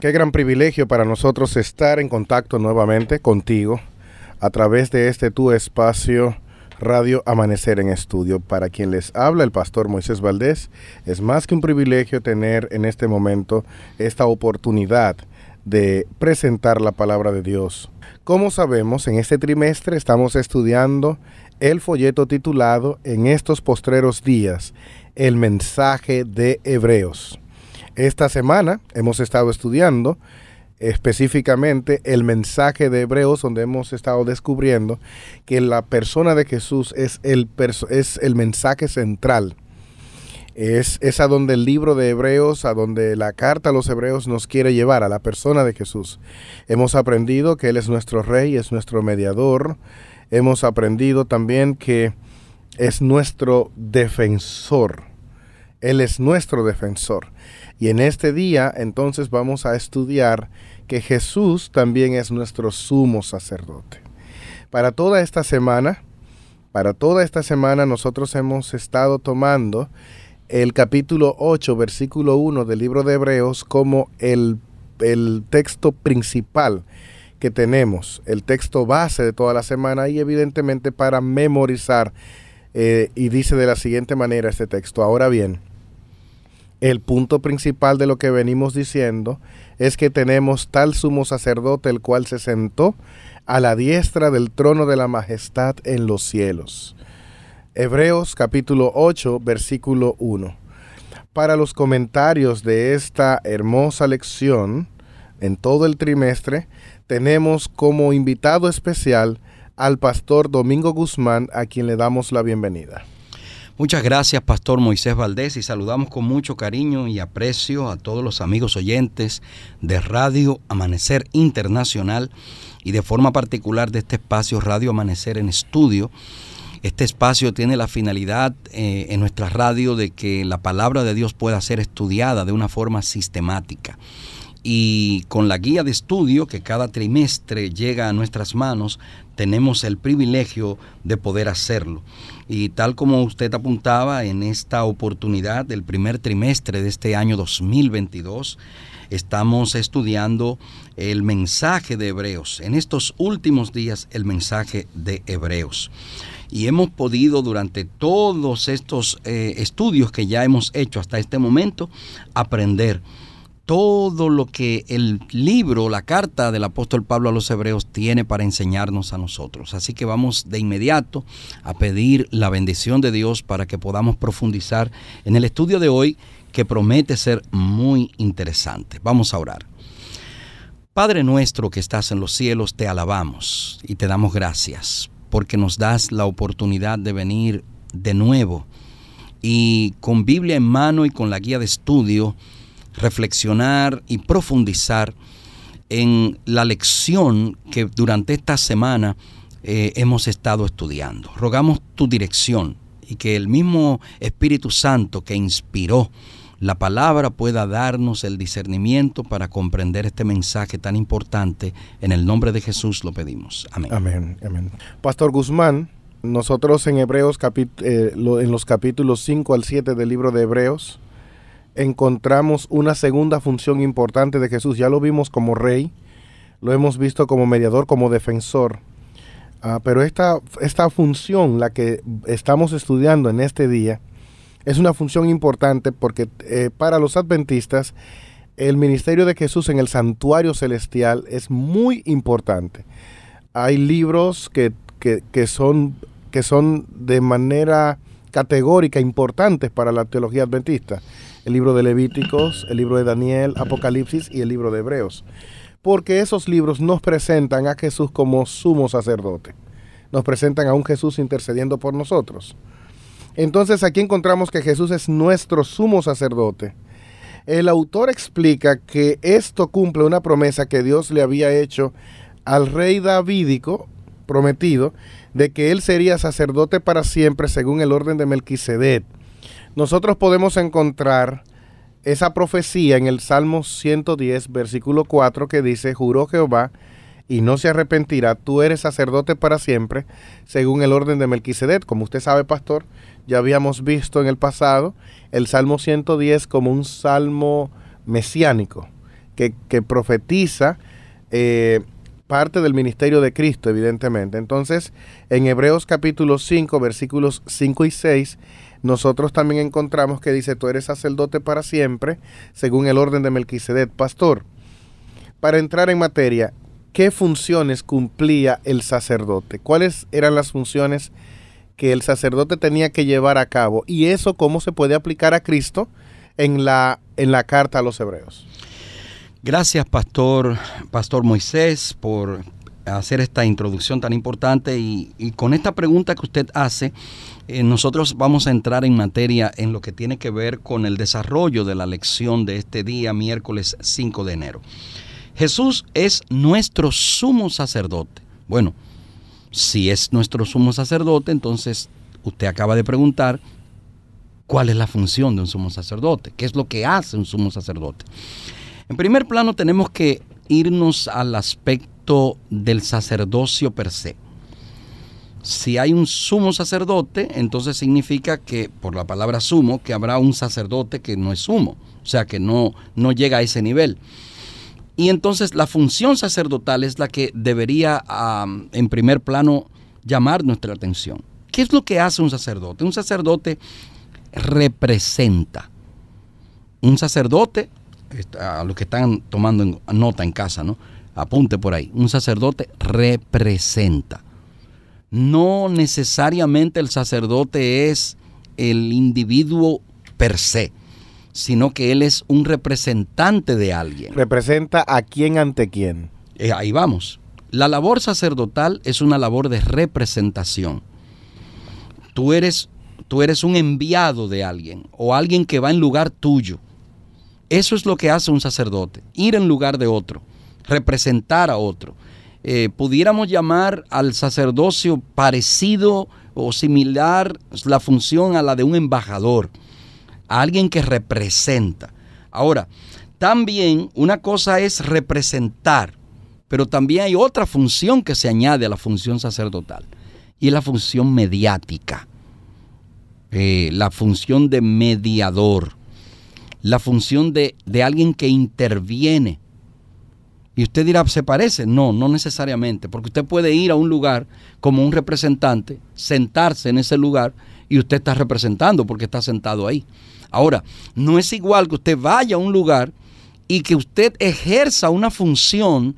Qué gran privilegio para nosotros estar en contacto nuevamente contigo a través de este tu espacio Radio Amanecer en Estudio. Para quien les habla el pastor Moisés Valdés, es más que un privilegio tener en este momento esta oportunidad de presentar la palabra de Dios. Como sabemos, en este trimestre estamos estudiando el folleto titulado En estos postreros días, el mensaje de Hebreos. Esta semana hemos estado estudiando específicamente el mensaje de Hebreos, donde hemos estado descubriendo que la persona de Jesús es el, es el mensaje central. Es, es a donde el libro de Hebreos, a donde la carta a los Hebreos nos quiere llevar, a la persona de Jesús. Hemos aprendido que Él es nuestro rey, es nuestro mediador. Hemos aprendido también que es nuestro defensor. Él es nuestro defensor. Y en este día entonces vamos a estudiar que Jesús también es nuestro sumo sacerdote. Para toda esta semana, para toda esta semana nosotros hemos estado tomando el capítulo 8, versículo 1 del libro de Hebreos como el, el texto principal que tenemos, el texto base de toda la semana y evidentemente para memorizar. Eh, y dice de la siguiente manera este texto, ahora bien, el punto principal de lo que venimos diciendo es que tenemos tal sumo sacerdote el cual se sentó a la diestra del trono de la majestad en los cielos. Hebreos capítulo 8 versículo 1. Para los comentarios de esta hermosa lección en todo el trimestre, tenemos como invitado especial al pastor Domingo Guzmán, a quien le damos la bienvenida. Muchas gracias, Pastor Moisés Valdés, y saludamos con mucho cariño y aprecio a todos los amigos oyentes de Radio Amanecer Internacional y de forma particular de este espacio Radio Amanecer en Estudio. Este espacio tiene la finalidad eh, en nuestra radio de que la palabra de Dios pueda ser estudiada de una forma sistemática y con la guía de estudio que cada trimestre llega a nuestras manos, tenemos el privilegio de poder hacerlo. Y tal como usted apuntaba en esta oportunidad del primer trimestre de este año 2022, estamos estudiando el mensaje de Hebreos. En estos últimos días, el mensaje de Hebreos. Y hemos podido durante todos estos eh, estudios que ya hemos hecho hasta este momento aprender todo lo que el libro, la carta del apóstol Pablo a los hebreos tiene para enseñarnos a nosotros. Así que vamos de inmediato a pedir la bendición de Dios para que podamos profundizar en el estudio de hoy que promete ser muy interesante. Vamos a orar. Padre nuestro que estás en los cielos, te alabamos y te damos gracias porque nos das la oportunidad de venir de nuevo y con Biblia en mano y con la guía de estudio, reflexionar y profundizar en la lección que durante esta semana eh, hemos estado estudiando. Rogamos tu dirección y que el mismo Espíritu Santo que inspiró la palabra pueda darnos el discernimiento para comprender este mensaje tan importante. En el nombre de Jesús lo pedimos. Amén. Amén. amén. Pastor Guzmán, nosotros en Hebreos, eh, en los capítulos 5 al 7 del libro de Hebreos, encontramos una segunda función importante de Jesús. Ya lo vimos como rey, lo hemos visto como mediador, como defensor. Ah, pero esta, esta función, la que estamos estudiando en este día, es una función importante porque eh, para los adventistas el ministerio de Jesús en el santuario celestial es muy importante. Hay libros que, que son, que son de manera categórica importantes para la teología adventista el libro de Levíticos, el libro de Daniel, Apocalipsis y el libro de Hebreos. Porque esos libros nos presentan a Jesús como sumo sacerdote. Nos presentan a un Jesús intercediendo por nosotros. Entonces aquí encontramos que Jesús es nuestro sumo sacerdote. el autor explica que esto cumple una promesa que Dios le había hecho al rey davídico prometido de que él sería sacerdote para siempre según el orden de Melquisedec. Nosotros podemos encontrar esa profecía en el Salmo 110, versículo 4, que dice, juró Jehová y no se arrepentirá, tú eres sacerdote para siempre, según el orden de Melquisedec. Como usted sabe, pastor, ya habíamos visto en el pasado el Salmo 110 como un salmo mesiánico, que, profetiza eh, parte del ministerio de Cristo, evidentemente. Entonces, en Hebreos capítulo 5, versículos 5 y 6, nosotros también encontramos que dice, tú eres sacerdote para siempre, según el orden de Melquisedec, pastor. Para entrar en materia, ¿qué funciones cumplía el sacerdote? ¿Cuáles eran las funciones que el sacerdote tenía que llevar a cabo? Y eso, ¿cómo se puede aplicar a Cristo en la, en la carta a los hebreos? Gracias, Pastor, Pastor Moisés, por hacer esta introducción tan importante y, con esta pregunta que usted hace, eh, nosotros vamos a entrar en materia en lo que tiene que ver con el desarrollo de la lección de este día, miércoles 5 de enero. Jesús es nuestro sumo sacerdote. Bueno, si es nuestro sumo sacerdote, entonces usted acaba de preguntar cuál es la función de un sumo sacerdote, qué es lo que hace un sumo sacerdote. En primer plano tenemos que irnos al aspecto del sacerdocio per se si hay un sumo sacerdote, entonces significa que, por la palabra sumo, que habrá un sacerdote que no es sumo, o sea, que no, no llega a ese nivel. Y entonces la función sacerdotal es la que debería, en primer plano, llamar nuestra atención. ¿Qué es lo que hace un sacerdote? Un sacerdote representa. Un sacerdote, a los que están tomando nota en casa, ¿no? Apunte por ahí. Un sacerdote representa no necesariamente el sacerdote es el individuo per se, sino que él es un representante de alguien. Representa a quién ante quién. Eh, ahí vamos. La labor sacerdotal es una labor de representación. Tú eres, tú eres un enviado de alguien o alguien que va en lugar tuyo. Eso es lo que hace un sacerdote, ir en lugar de otro, representar a otro. Eh, pudiéramos llamar al sacerdocio parecido o similar la función a la de un embajador, a alguien que representa. Ahora, también una cosa es representar, pero también hay otra función que se añade a la función sacerdotal, y es la función mediática, eh, la función de mediador, la función de, de alguien que interviene y usted dirá, ¿se parece? No, no necesariamente, porque usted puede ir a un lugar como un representante, sentarse en ese lugar y usted está representando porque está sentado ahí. Ahora, no es igual que usted vaya a un lugar y que usted ejerza una función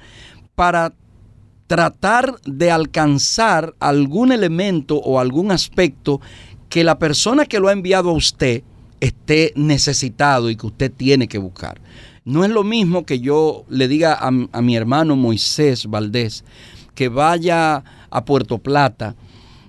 para tratar de alcanzar algún elemento o algún aspecto que la persona que lo ha enviado a usted esté necesitado y que usted tiene que buscar. No es lo mismo que yo le diga a, mi hermano Moisés Valdés que vaya a Puerto Plata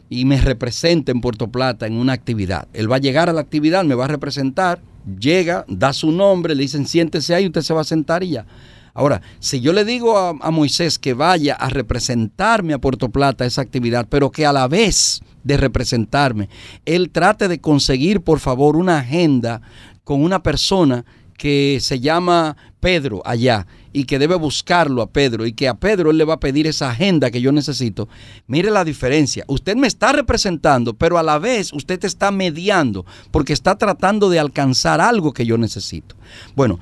y me represente en Puerto Plata en una actividad. Él va a llegar a la actividad, me va a representar, llega, da su nombre, le dicen siéntese ahí, usted se va a sentar y ya. Ahora, si yo le digo a, a, Moisés que vaya a representarme a Puerto Plata esa actividad, pero que a la vez de representarme, él trate de conseguir, por favor, una agenda con una persona que se llama Pedro allá y que debe buscarlo a Pedro y que a Pedro él le va a pedir esa agenda que yo necesito. Mire la diferencia. Usted me está representando, pero a la vez usted está mediando porque está tratando de alcanzar algo que yo necesito. Bueno,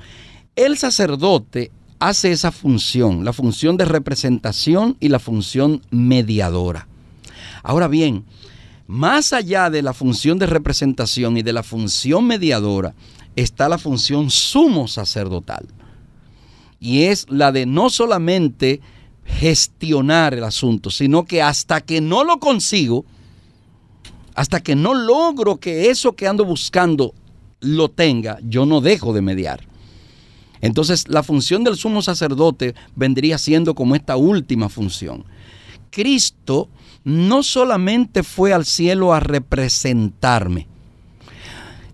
el sacerdote hace esa función, la función de representación y la función mediadora. Ahora bien, más allá de la función de representación y de la función mediadora, está la función sumo sacerdotal. Y es la de no solamente gestionar el asunto, sino que hasta que no lo consigo, hasta que no logro que eso que ando buscando lo tenga, yo no dejo de mediar. Entonces la función del sumo sacerdote vendría siendo como esta última función. Cristo no solamente fue al cielo a representarme,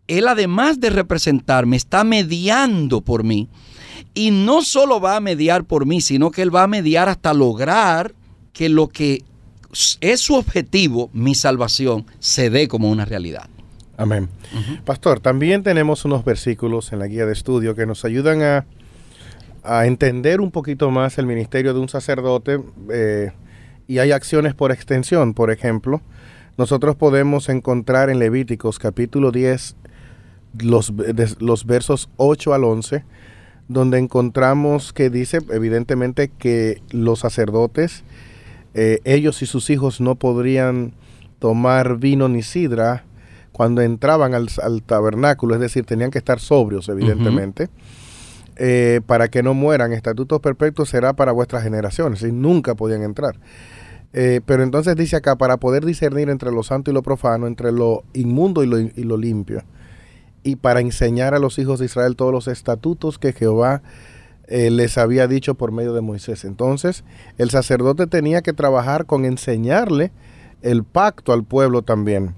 Él además de representarme, está mediando por mí. Y no solo va a mediar por mí, sino que Él va a mediar hasta lograr que lo que es su objetivo, mi salvación, se dé como una realidad. Amén. Pastor, también tenemos unos versículos en la guía de estudio que nos ayudan a, entender un poquito más el ministerio de un sacerdote eh, y hay acciones por extensión. Por ejemplo, nosotros podemos encontrar en Levíticos capítulo 10 los, los versos 8 al 11, donde encontramos que dice evidentemente que los sacerdotes, eh, ellos y sus hijos no podrían tomar vino ni sidra cuando entraban al, tabernáculo, es decir, tenían que estar sobrios, evidentemente, eh, para que no mueran. Estatutos perpetuos será para vuestras generaciones, y nunca podían entrar. Eh, pero entonces dice acá, para poder discernir entre lo santo y lo profano, entre lo inmundo y lo, y lo limpio, y para enseñar a los hijos de Israel todos los estatutos que Jehová eh, les había dicho por medio de Moisés. Entonces, el sacerdote tenía que trabajar con enseñarle el pacto al pueblo también.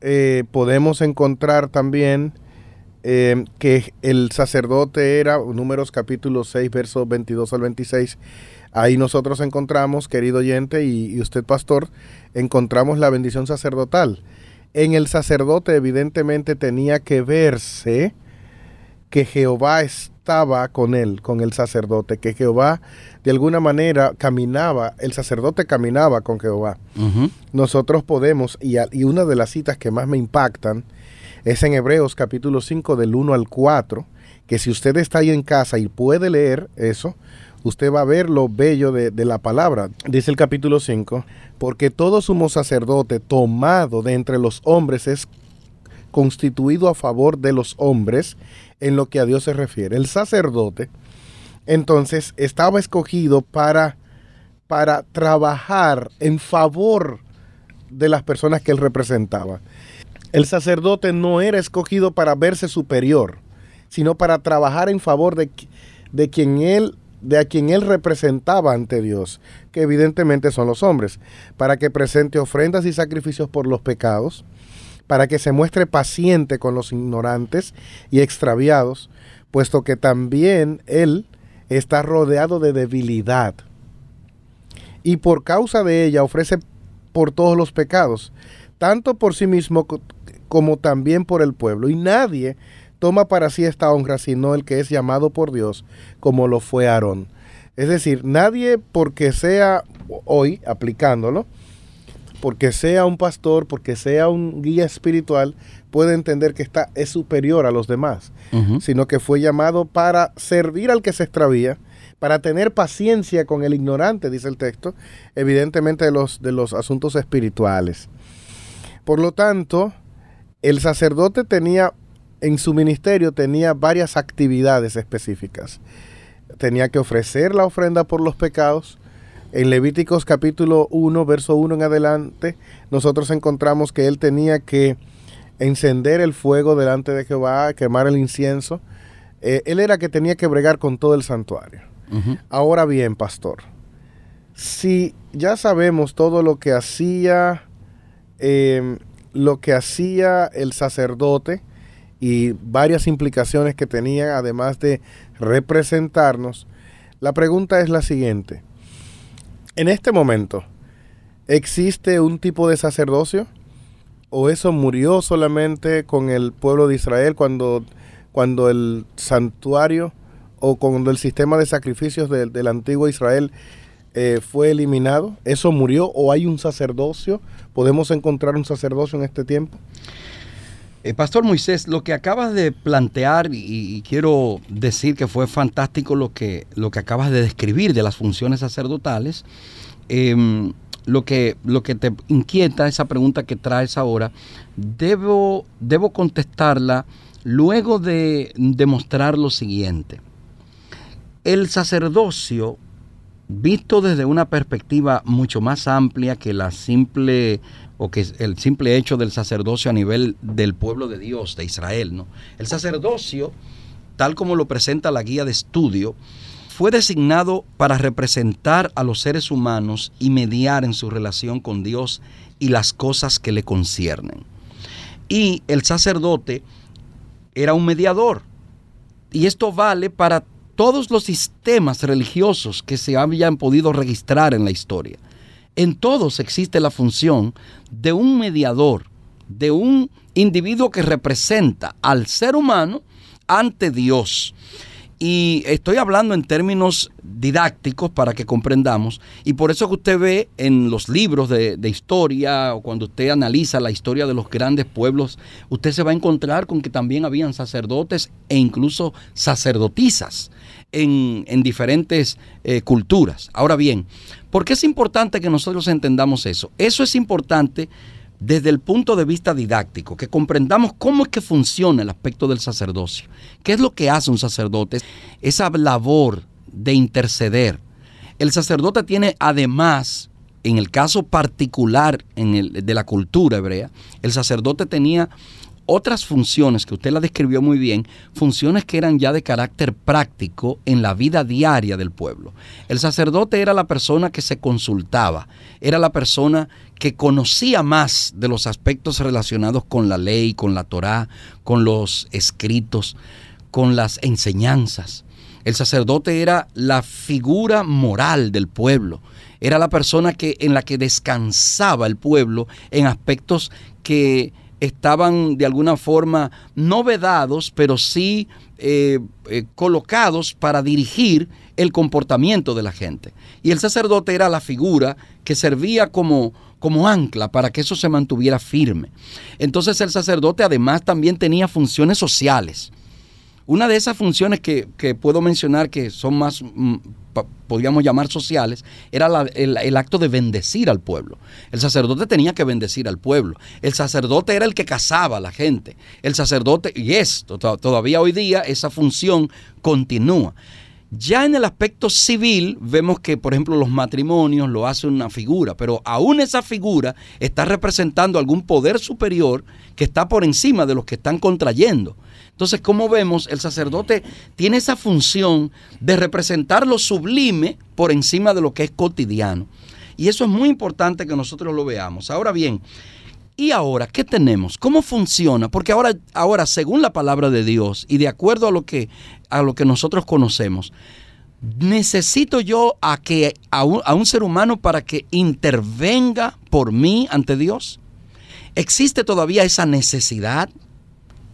Eh, podemos encontrar también eh, que el sacerdote era, números capítulo 6, versos 22 al 26, ahí nosotros encontramos, querido oyente y usted pastor, encontramos la bendición sacerdotal. En el sacerdote evidentemente tenía que verse que Jehová estaba con él, con el sacerdote, que Jehová de alguna manera caminaba, el sacerdote caminaba con Jehová. Nosotros podemos, y, y, una de las citas que más me impactan es en Hebreos capítulo 5 del 1 al 4, que si usted está ahí en casa y puede leer eso, usted va a ver lo bello de, la palabra. Dice el capítulo 5, porque todo sumo sacerdote tomado de entre los hombres es constituido a favor de los hombres en lo que a Dios se refiere. El sacerdote, entonces, estaba escogido para, para trabajar en favor de las personas que él representaba. El sacerdote no era escogido para verse superior, sino para trabajar en favor de, de quien él de a quien él representaba ante Dios, que evidentemente son los hombres, para que presente ofrendas y sacrificios por los pecados, para que se muestre paciente con los ignorantes y extraviados, puesto que también él está rodeado de debilidad. Y por causa de ella ofrece por todos los pecados, tanto por sí mismo como también por el pueblo. Y nadie toma para sí esta honra, sino el que es llamado por Dios, como lo fue Aarón. Es decir, nadie porque sea hoy aplicándolo, porque sea un pastor, porque sea un guía espiritual, puede entender que está, es superior a los demás, sino que fue llamado para servir al que se extravía, para tener paciencia con el ignorante, dice el texto, evidentemente de los, de los asuntos espirituales. Por lo tanto, el sacerdote tenía en su ministerio tenía varias actividades específicas. Tenía que ofrecer la ofrenda por los pecados. En Levíticos capítulo 1, verso 1 en adelante, nosotros encontramos que él tenía que encender el fuego delante de Jehová, quemar el incienso. Eh, él era que tenía que bregar con todo el santuario. Ahora bien, pastor, si ya sabemos todo lo que hacía, em, lo que hacía el sacerdote, y varias implicaciones que tenían, además de representarnos, la pregunta es la siguiente. En este momento, ¿existe un tipo de sacerdocio? ¿O eso murió solamente con el pueblo de Israel cuando, cuando el santuario o cuando el sistema de sacrificios del antiguo Israel eh, fue eliminado? ¿Eso murió o hay un sacerdocio? ¿Podemos encontrar un sacerdocio en este tiempo? Eh, Pastor Moisés, lo que acabas de plantear, y, quiero decir que fue fantástico lo que, lo que acabas de describir de las funciones sacerdotales, em, lo, que, lo que te inquieta, esa pregunta que traes ahora, debo, debo contestarla luego de demostrar lo siguiente. El sacerdocio, visto desde una perspectiva mucho más amplia que la simple o que el simple hecho del sacerdocio a nivel del pueblo de Dios, de Israel. ¿no? El sacerdocio, tal como lo presenta la guía de estudio, fue designado para representar a los seres humanos y mediar en su relación con Dios y las cosas que le conciernen. Y el sacerdote era un mediador. Y esto vale para todos los sistemas religiosos que se habían podido registrar en la historia. En todos existe la función de un mediador, de un individuo que representa al ser humano ante Dios. Y estoy hablando en términos didácticos para que comprendamos. Y por eso que usted ve en los libros de, historia o cuando usted analiza la historia de los grandes pueblos, usted se va a encontrar con que también habían sacerdotes e incluso sacerdotisas en, diferentes eh, culturas. Ahora bien, ¿por qué es importante que nosotros entendamos eso? Eso es importante desde el punto de vista didáctico, que comprendamos cómo es que funciona el aspecto del sacerdocio. ¿Qué es lo que hace un sacerdote? Esa labor de interceder. El sacerdote tiene además, en el caso particular en el, de la cultura hebrea, el sacerdote tenía otras funciones que usted la describió muy bien, funciones que eran ya de carácter práctico en la vida diaria del pueblo. El sacerdote era la persona que se consultaba, era la persona que conocía más de los aspectos relacionados con la ley, con la Torá, con los escritos, con las enseñanzas. El sacerdote era la figura moral del pueblo, era la persona que, en la que descansaba el pueblo en aspectos que estaban de alguna forma no vedados, pero sí eh, eh, colocados para dirigir el comportamiento de la gente. Y el sacerdote era la figura que servía como, como ancla para que eso se mantuviera firme. Entonces el sacerdote además también tenía funciones sociales. Una de esas funciones que, puedo mencionar que son más, mm, podríamos llamar sociales, era el, acto de bendecir al pueblo. El sacerdote tenía que bendecir al pueblo. El sacerdote era el que casaba a la gente. El sacerdote, y esto, todavía hoy día esa función continúa. Ya en el aspecto civil vemos que, por ejemplo, los matrimonios lo hace una figura, pero aún esa figura está representando algún poder superior que está por encima de los que están contrayendo. Entonces, como vemos, el sacerdote tiene esa función de representar lo sublime por encima de lo que es cotidiano. Y eso es muy importante que nosotros lo veamos. Ahora bien, ¿Y ahora qué tenemos? ¿Cómo funciona? Porque ahora, ahora según la palabra de Dios y de acuerdo a lo que, a lo que nosotros conocemos, necesito yo a, que, a, un, ser humano para que intervenga por mí ante Dios. ¿Existe todavía esa necesidad?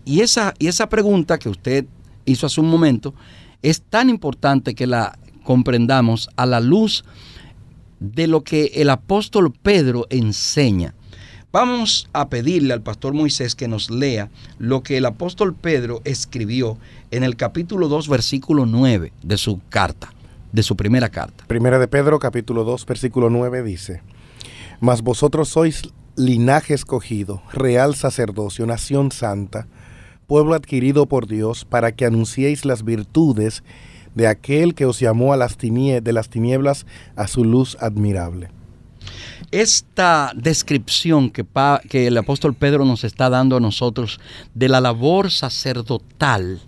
Y esa, y esa pregunta que usted hizo hace un momento es tan importante que la comprendamos a la luz de lo que el apóstol Pedro enseña. Vamos a pedirle al pastor Moisés que nos lea lo que el apóstol Pedro escribió en el capítulo 2, versículo 9 de su carta, de su primera carta. Primera de Pedro, capítulo 2, versículo 9 dice, Mas vosotros sois linaje escogido, real sacerdocio, nación santa, pueblo adquirido por Dios, para que anunciéis las virtudes de aquel que os llamó a las de las tinieblas a su luz admirable. Esta descripción que, que el apóstol Pedro nos está dando a nosotros de la labor sacerdotal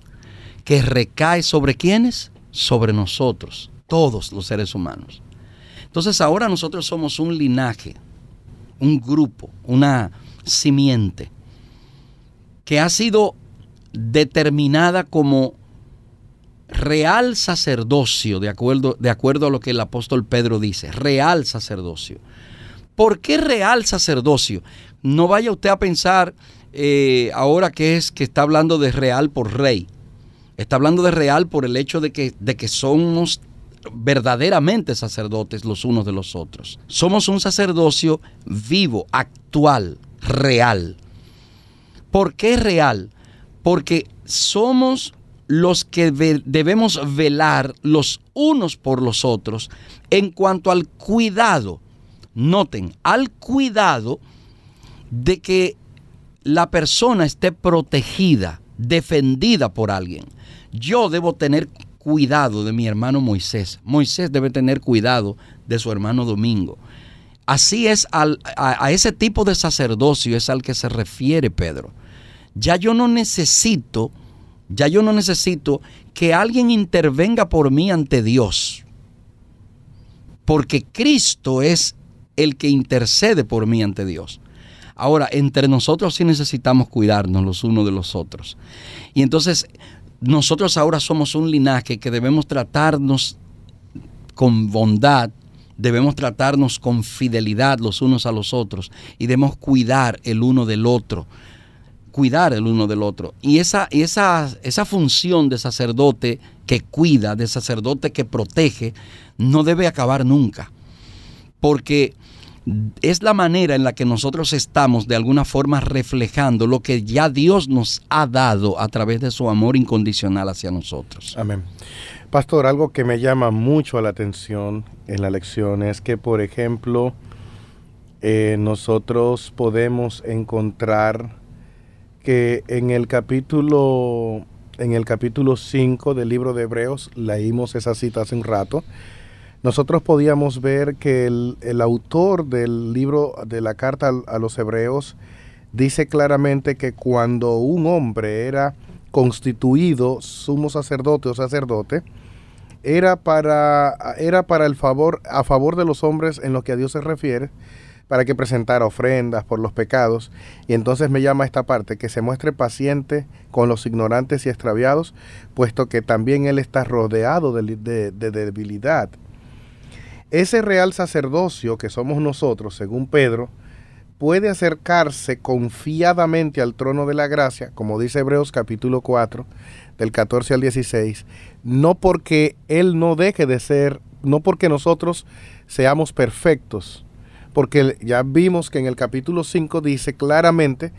que recae sobre quienes? Sobre nosotros, todos los seres humanos. Entonces ahora nosotros somos un linaje, un grupo, una simiente que ha sido determinada como real sacerdocio, de acuerdo, de acuerdo a lo que el apóstol Pedro dice, real sacerdocio. ¿Por qué real sacerdocio? No vaya usted a pensar eh, ahora que es que está hablando de real por rey. Está hablando de real por el hecho de que, de que somos verdaderamente sacerdotes los unos de los otros. Somos un sacerdocio vivo, actual, real. ¿Por qué real? Porque somos los que debemos velar los unos por los otros en cuanto al cuidado noten, al cuidado de que la persona esté protegida, defendida por alguien. Yo debo tener cuidado de mi hermano Moisés. Moisés debe tener cuidado de su hermano Domingo. Así es a, a, ese tipo de sacerdocio es al que se refiere Pedro. Ya yo no necesito, ya yo no necesito que alguien intervenga por mí ante Dios. Porque Cristo es el que intercede por mí ante Dios. Ahora, entre nosotros sí necesitamos cuidarnos los unos de los otros. Y entonces, nosotros ahora somos un linaje que debemos tratarnos con bondad, debemos tratarnos con fidelidad los unos a los otros y debemos cuidar el uno del otro cuidar el uno del otro. Y esa, esa, esa función de sacerdote que cuida, de sacerdote que protege, no debe acabar nunca. Porque es la manera en la que nosotros estamos de alguna forma reflejando lo que ya Dios nos ha dado a través de su amor incondicional hacia nosotros. Amén. Pastor, algo que me llama mucho la atención en la lección es que, por ejemplo, eh, nosotros podemos encontrar que en el capítulo en el capítulo 5 del libro de Hebreos, leímos esa cita hace un rato, nosotros podíamos ver que el, autor del libro de la carta a, los Hebreos dice claramente que cuando un hombre era constituido sumo sacerdote o sacerdote, era para, era para el favor, a favor de los hombres en lo que a Dios se refiere, para que presentara ofrendas por los pecados. Y entonces me llama esta parte, que se muestre paciente con los ignorantes y extraviados, puesto que también él está rodeado de, debilidad. Ese real sacerdocio que somos nosotros, según Pedro, puede acercarse confiadamente al trono de la gracia, como dice Hebreos capítulo 4, del 14 al 16, no porque Él no deje de ser, no porque nosotros seamos perfectos, porque ya vimos que en el capítulo 5 dice claramente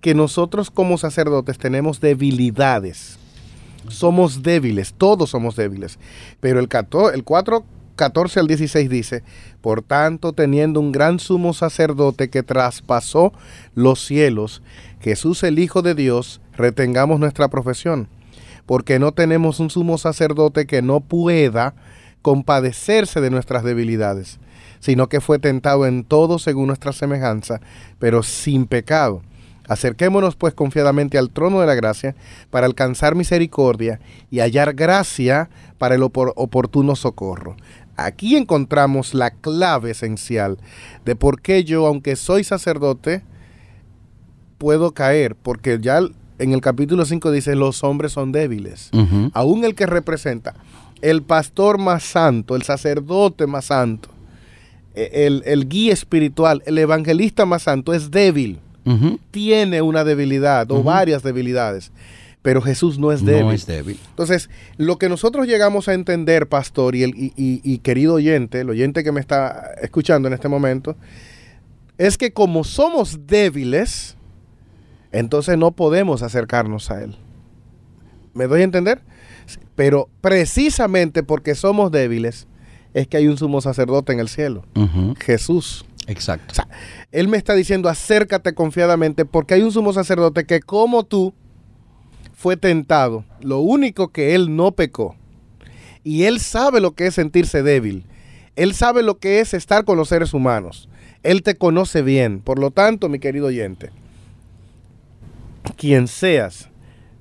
que nosotros como sacerdotes tenemos debilidades. Somos débiles, todos somos débiles. Pero el, 4, 14 al 16 dice, por tanto, teniendo un gran sumo sacerdote que traspasó los cielos, Jesús el Hijo de Dios, retengamos nuestra profesión, porque no tenemos un sumo sacerdote que no pueda compadecerse de nuestras debilidades sino que fue tentado en todo según nuestra semejanza, pero sin pecado. Acerquémonos pues confiadamente al trono de la gracia para alcanzar misericordia y hallar gracia para el oportuno socorro. Aquí encontramos la clave esencial de por qué yo, aunque soy sacerdote, puedo caer, porque ya en el capítulo 5 dice, los hombres son débiles. Aún el que representa, el pastor más santo, el sacerdote más santo, el, guía espiritual, el evangelista más santo es débil. Tiene una debilidad o varias debilidades. Pero Jesús no es débil. No es débil. Entonces, lo que nosotros llegamos a entender, pastor y, el, y querido oyente, el oyente que me está escuchando en este momento, es que como somos débiles, entonces no podemos acercarnos a Él. ¿Me doy a entender? Pero precisamente porque somos débiles, es que hay un sumo sacerdote en el cielo, Jesús. Exacto. él me está diciendo, acércate confiadamente porque hay un sumo sacerdote que como tú fue tentado. Lo único que él no pecó. Y él sabe lo que es sentirse débil. Él sabe lo que es estar con los seres humanos. Él te conoce bien. Por lo tanto, mi querido oyente, quien seas,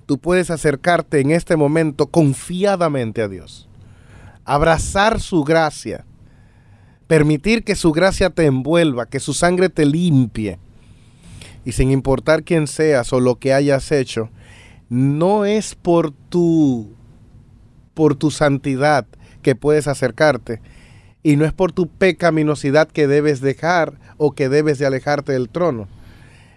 tú puedes acercarte en este momento confiadamente a Dios abrazar su gracia, permitir que su gracia te envuelva, que su sangre te limpie. Y sin importar quién seas o lo que hayas hecho, no es por tu por tu santidad que puedes acercarte y no es por tu pecaminosidad que debes dejar o que debes de alejarte del trono.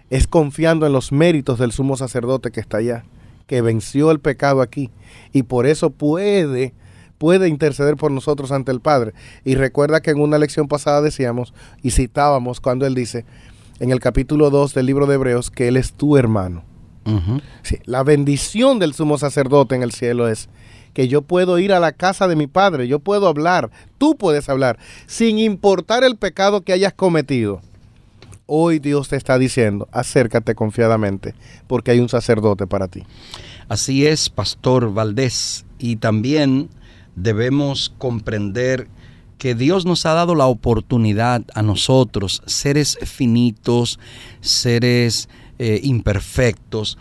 Es confiando en los méritos del sumo sacerdote que está allá, que venció el pecado aquí y por eso puede puede interceder por nosotros ante el Padre. Y recuerda que en una lección pasada decíamos y citábamos cuando Él dice en el capítulo 2 del libro de Hebreos que Él es tu hermano. la bendición del sumo sacerdote en el cielo es que yo puedo ir a la casa de mi Padre, yo puedo hablar, tú puedes hablar, sin importar el pecado que hayas cometido. Hoy Dios te está diciendo, acércate confiadamente, porque hay un sacerdote para ti. Así es, Pastor Valdés. Y también debemos comprender que Dios nos ha dado la oportunidad a nosotros, seres finitos, seres eh, imperfectos,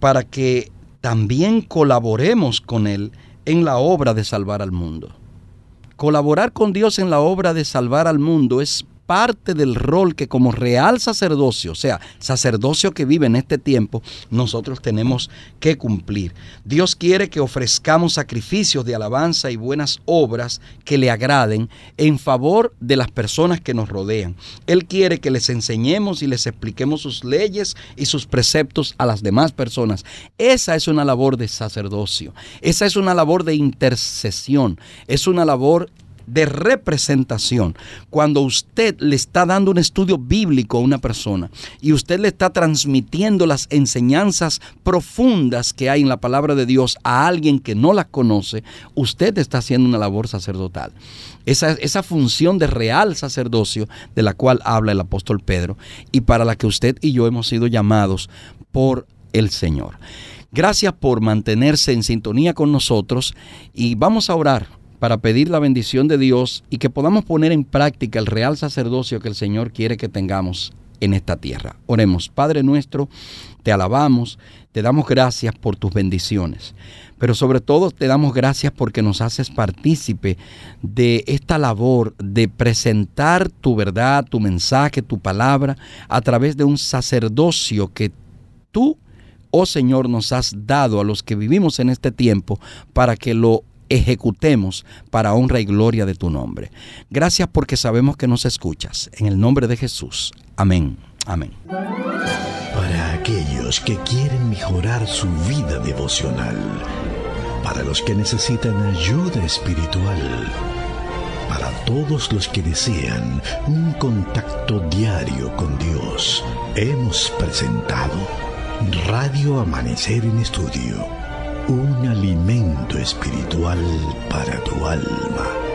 para que también colaboremos con Él en la obra de salvar al mundo. Colaborar con Dios en la obra de salvar al mundo es parte del rol que como real sacerdocio, o sea, sacerdocio que vive en este tiempo, nosotros tenemos que cumplir. Dios quiere que ofrezcamos sacrificios de alabanza y buenas obras que le agraden en favor de las personas que nos rodean. Él quiere que les enseñemos y les expliquemos sus leyes y sus preceptos a las demás personas. Esa es una labor de sacerdocio. Esa es una labor de intercesión. Es una labor de representación. Cuando usted le está dando un estudio bíblico a una persona y usted le está transmitiendo las enseñanzas profundas que hay en la palabra de Dios a alguien que no las conoce, usted está haciendo una labor sacerdotal. Esa, esa función de real sacerdocio de la cual habla el apóstol Pedro y para la que usted y yo hemos sido llamados por el Señor. Gracias por mantenerse en sintonía con nosotros y vamos a orar para pedir la bendición de Dios y que podamos poner en práctica el real sacerdocio que el Señor quiere que tengamos en esta tierra. Oremos, Padre nuestro, te alabamos, te damos gracias por tus bendiciones, pero sobre todo te damos gracias porque nos haces partícipe de esta labor de presentar tu verdad, tu mensaje, tu palabra a través de un sacerdocio que tú, oh Señor, nos has dado a los que vivimos en este tiempo para que lo ejecutemos para honra y gloria de tu nombre. Gracias porque sabemos que nos escuchas. En el nombre de Jesús. Amén. Amén. Para aquellos que quieren mejorar su vida devocional, para los que necesitan ayuda espiritual, para todos los que desean un contacto diario con Dios, hemos presentado Radio Amanecer en Estudio un alimento espiritual para tu alma.